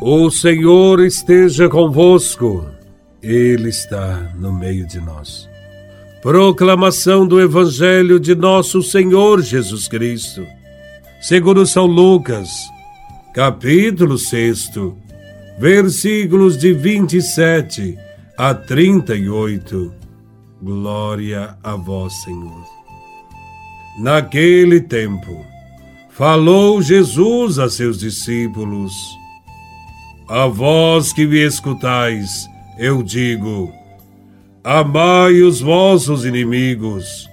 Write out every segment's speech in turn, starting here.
O Senhor esteja convosco, Ele está no meio de nós. Proclamação do Evangelho de Nosso Senhor Jesus Cristo, segundo São Lucas, capítulo 6, versículos de 27 a 38. Glória a Vós, Senhor. Naquele tempo, falou Jesus a seus discípulos, a vós que me escutais, eu digo: amai os vossos inimigos,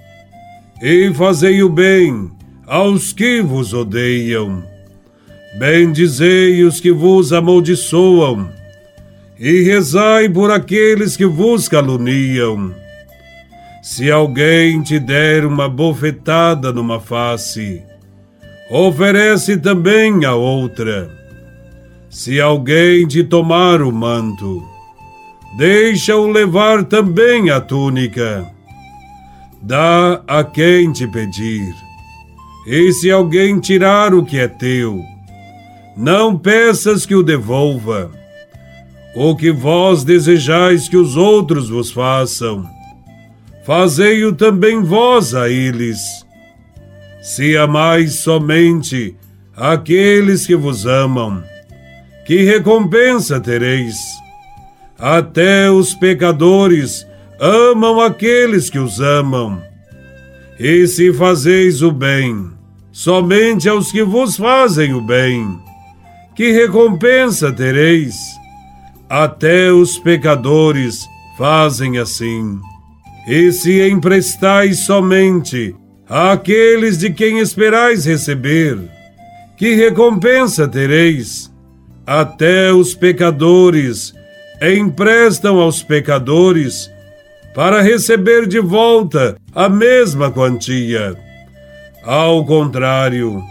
e fazei o bem aos que vos odeiam. Bendizei os que vos amaldiçoam, e rezai por aqueles que vos caluniam. Se alguém te der uma bofetada numa face, oferece também a outra. Se alguém te tomar o manto, deixa-o levar também a túnica. Dá a quem te pedir. E se alguém tirar o que é teu, não peças que o devolva. O que vós desejais que os outros vos façam, fazei-o também vós a eles. Se amais somente aqueles que vos amam, que recompensa tereis? Até os pecadores amam aqueles que os amam. E se fazeis o bem, somente aos que vos fazem o bem, que recompensa tereis? Até os pecadores fazem assim. E se emprestais somente àqueles de quem esperais receber, que recompensa tereis? Até os pecadores emprestam aos pecadores para receber de volta a mesma quantia. Ao contrário,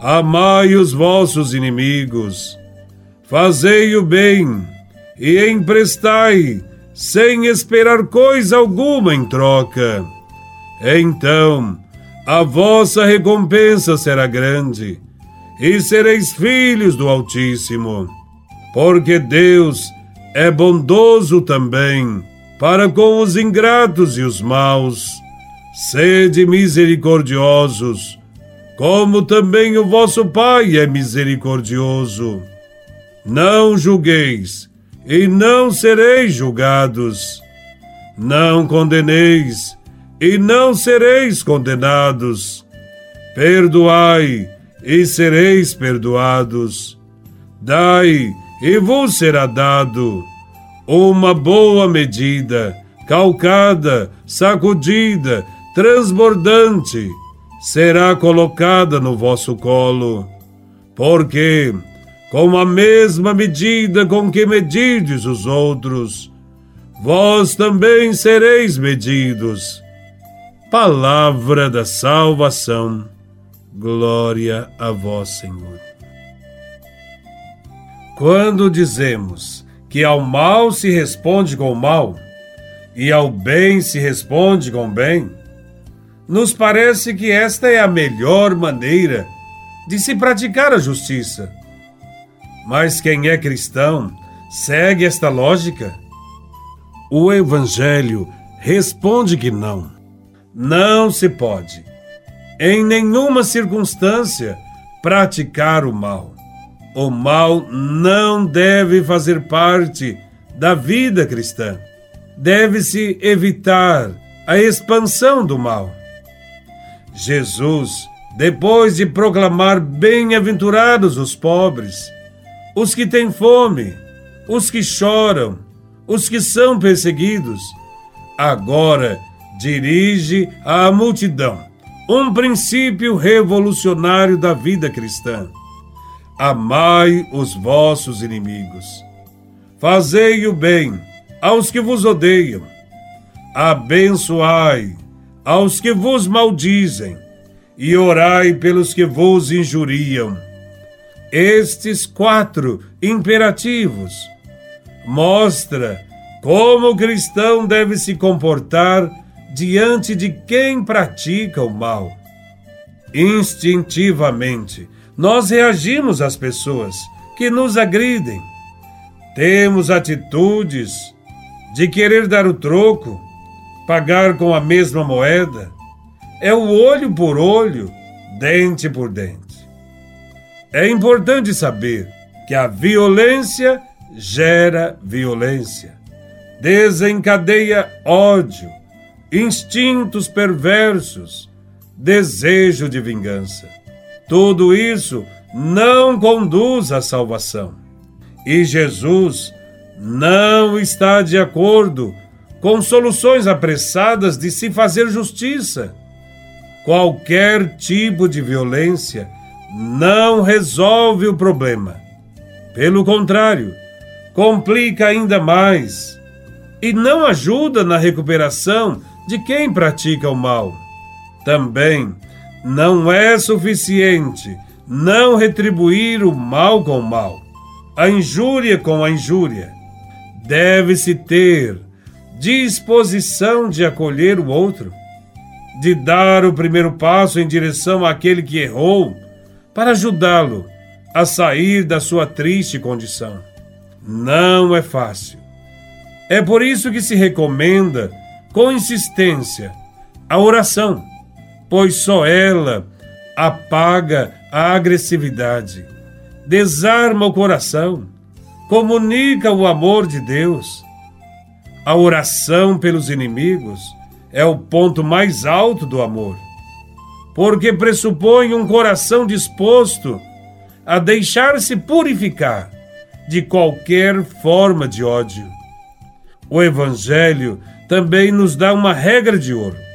amai os vossos inimigos, fazei o bem e emprestai, sem esperar coisa alguma em troca. Então, a vossa recompensa será grande e sereis filhos do Altíssimo, porque Deus é bondoso também para com os ingratos e os maus. Sede misericordiosos, como também o vosso Pai é misericordioso. Não julgueis, e não sereis julgados. Não condeneis, e não sereis condenados. Perdoai, e sereis perdoados. Dai, e vos será dado uma boa medida, calcada, sacudida, transbordante, será colocada no vosso colo. Porque, com a mesma medida com que medides os outros, vós também sereis medidos. Palavra da salvação. Glória a vós, Senhor. Quando dizemos que ao mal se responde com mal e ao bem se responde com bem, nos parece que esta é a melhor maneira de se praticar a justiça. Mas quem é cristão segue esta lógica? O Evangelho responde que não. Não se pode em nenhuma circunstância praticar o mal. O mal não deve fazer parte da vida cristã. Deve-se evitar a expansão do mal. Jesus, depois de proclamar bem-aventurados os pobres, os que têm fome, os que choram, os que são perseguidos, agora dirige à multidão um princípio revolucionário da vida cristã. Amai os vossos inimigos. Fazei o bem aos que vos odeiam. Abençoai aos que vos maldizem e orai pelos que vos injuriam. Estes quatro imperativos mostra como o cristão deve se comportar diante de quem pratica o mal. Instintivamente, nós reagimos às pessoas que nos agridem, Temos atitudes de querer dar o troco, pagar com a mesma moeda. É o olho por olho, dente por dente. É importante saber que a violência gera violência, desencadeia ódio, instintos perversos, desejo de vingança. Tudo isso não conduz à salvação. E Jesus não está de acordo com soluções apressadas de se fazer justiça. Qualquer tipo de violência não resolve o problema. Pelo contrário, complica ainda mais e não ajuda na recuperação de quem pratica o mal. Também não é suficiente não retribuir o mal com o mal, a injúria com a injúria. Deve-se ter disposição de acolher o outro, de dar o primeiro passo em direção àquele que errou, para ajudá-lo a sair da sua triste condição. Não é fácil. É por isso que se recomenda, com insistência, a oração pois só ela apaga a agressividade, desarma o coração, comunica o amor de Deus. A oração pelos inimigos é o ponto mais alto do amor, porque pressupõe um coração disposto a deixar-se purificar de qualquer forma de ódio. O Evangelho também nos dá uma regra de ouro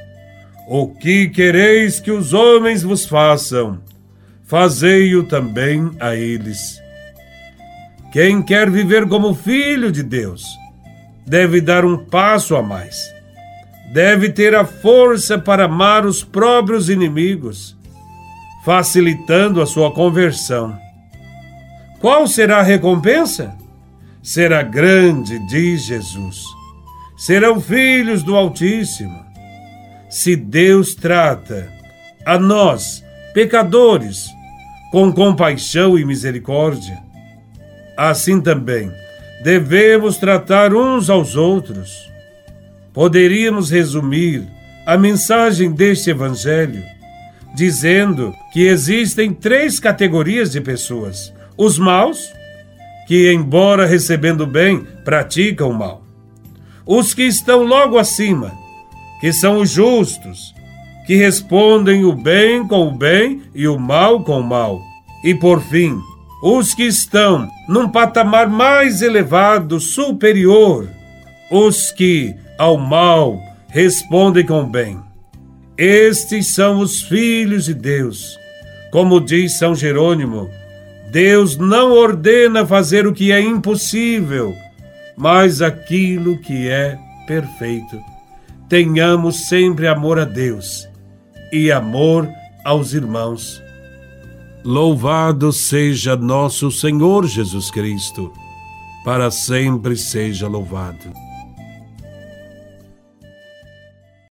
o que quereis que os homens vos façam, fazei-o também a eles. Quem quer viver como filho de Deus, deve dar um passo a mais. Deve ter a força para amar os próprios inimigos, facilitando a sua conversão. Qual será a recompensa? Será grande, diz Jesus. Serão filhos do Altíssimo se Deus trata a nós, pecadores, com compaixão e misericórdia, assim também devemos tratar uns aos outros. Poderíamos resumir a mensagem deste Evangelho dizendo que existem três categorias de pessoas: os maus, que, embora recebendo bem, praticam o mal, os que estão logo acima, que são os justos, que respondem o bem com o bem e o mal com o mal. E por fim, os que estão num patamar mais elevado, superior, os que ao mal respondem com o bem. Estes são os filhos de Deus. Como diz São Jerônimo, Deus não ordena fazer o que é impossível, mas aquilo que é perfeito tenhamos sempre amor a Deus e amor aos irmãos. Louvado seja nosso Senhor Jesus Cristo, para sempre seja louvado.